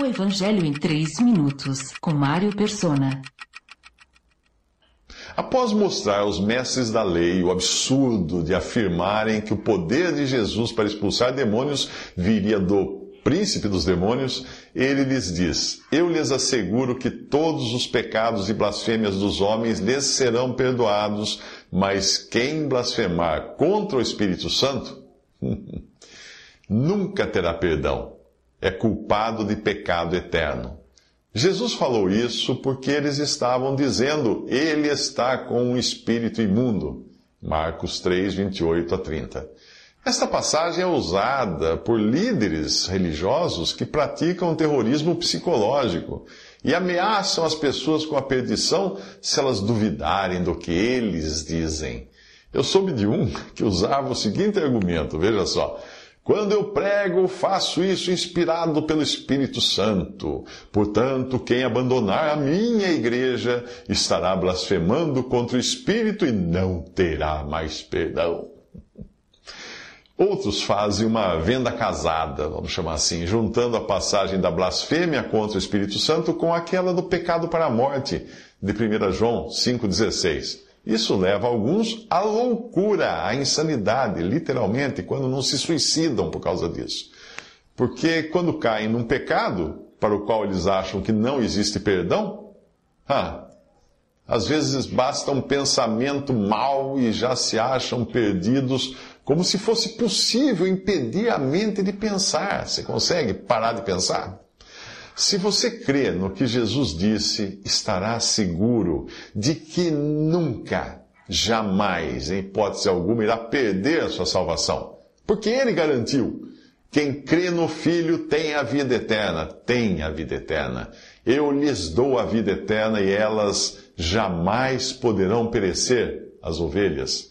O Evangelho em 3 minutos, com Mário Persona. Após mostrar aos mestres da lei o absurdo de afirmarem que o poder de Jesus para expulsar demônios viria do príncipe dos demônios, ele lhes diz: Eu lhes asseguro que todos os pecados e blasfêmias dos homens lhes serão perdoados, mas quem blasfemar contra o Espírito Santo nunca terá perdão é culpado de pecado eterno. Jesus falou isso porque eles estavam dizendo, ele está com um espírito imundo. Marcos 3, 28 a 30. Esta passagem é usada por líderes religiosos que praticam terrorismo psicológico e ameaçam as pessoas com a perdição se elas duvidarem do que eles dizem. Eu soube de um que usava o seguinte argumento, veja só. Quando eu prego, faço isso inspirado pelo Espírito Santo. Portanto, quem abandonar a minha igreja estará blasfemando contra o Espírito e não terá mais perdão. Outros fazem uma venda casada, vamos chamar assim, juntando a passagem da blasfêmia contra o Espírito Santo com aquela do pecado para a morte, de 1 João 5,16. Isso leva alguns à loucura, à insanidade, literalmente, quando não se suicidam por causa disso. Porque quando caem num pecado para o qual eles acham que não existe perdão, ah, às vezes basta um pensamento mau e já se acham perdidos, como se fosse possível impedir a mente de pensar. Você consegue parar de pensar? Se você crê no que Jesus disse, estará seguro de que nunca, jamais, em hipótese alguma, irá perder a sua salvação. Porque ele garantiu: quem crê no Filho tem a vida eterna, tem a vida eterna. Eu lhes dou a vida eterna e elas jamais poderão perecer, as ovelhas.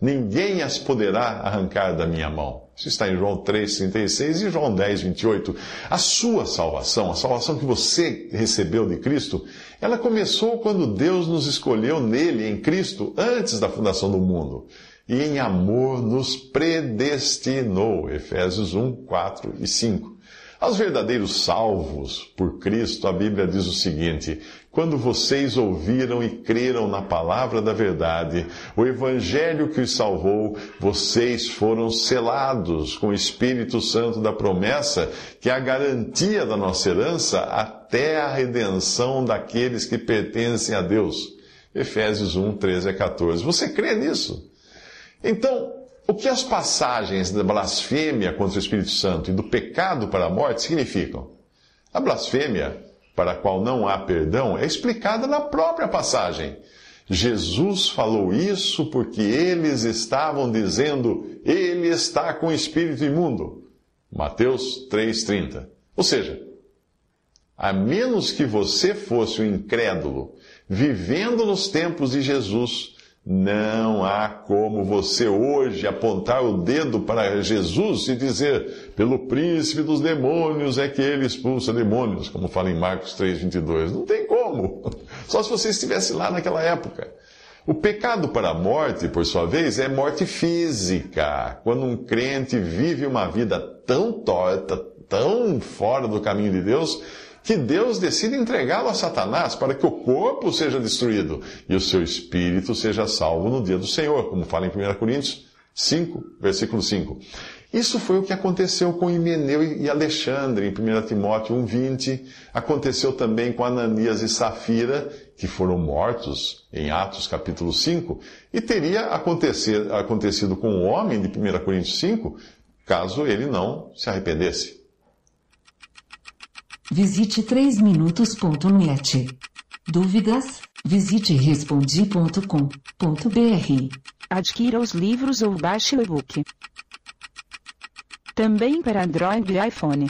Ninguém as poderá arrancar da minha mão. Isso está em João 3,36 e João 10, 28. A sua salvação, a salvação que você recebeu de Cristo, ela começou quando Deus nos escolheu nele, em Cristo, antes da fundação do mundo. E em amor nos predestinou. Efésios 1, 4 e 5. Aos verdadeiros salvos por Cristo, a Bíblia diz o seguinte: quando vocês ouviram e creram na palavra da verdade, o evangelho que os salvou, vocês foram selados com o Espírito Santo da promessa, que é a garantia da nossa herança até a redenção daqueles que pertencem a Deus. Efésios 1, 13 a 14. Você crê nisso? Então, o que as passagens da blasfêmia contra o Espírito Santo e do pecado para a morte significam? A blasfêmia, para a qual não há perdão, é explicada na própria passagem. Jesus falou isso porque eles estavam dizendo, ele está com o espírito imundo. Mateus 3,30. Ou seja, a menos que você fosse um incrédulo, vivendo nos tempos de Jesus, não há como você hoje apontar o dedo para Jesus e dizer, pelo príncipe dos demônios é que ele expulsa demônios, como fala em Marcos 3, 22. Não tem como. Só se você estivesse lá naquela época. O pecado para a morte, por sua vez, é morte física. Quando um crente vive uma vida tão torta, tão fora do caminho de Deus, que Deus decide entregá-lo a Satanás para que o corpo seja destruído e o seu espírito seja salvo no dia do Senhor, como fala em 1 Coríntios 5, versículo 5. Isso foi o que aconteceu com Himeneu e Alexandre em 1 Timóteo 1,20. Aconteceu também com Ananias e Safira, que foram mortos em Atos capítulo 5. E teria acontecido com o homem de 1 Coríntios 5, caso ele não se arrependesse. Visite 3minutos.net. Dúvidas? Visite respondi.com.br. Adquira os livros ou baixe o e-book. Também para Android e iPhone.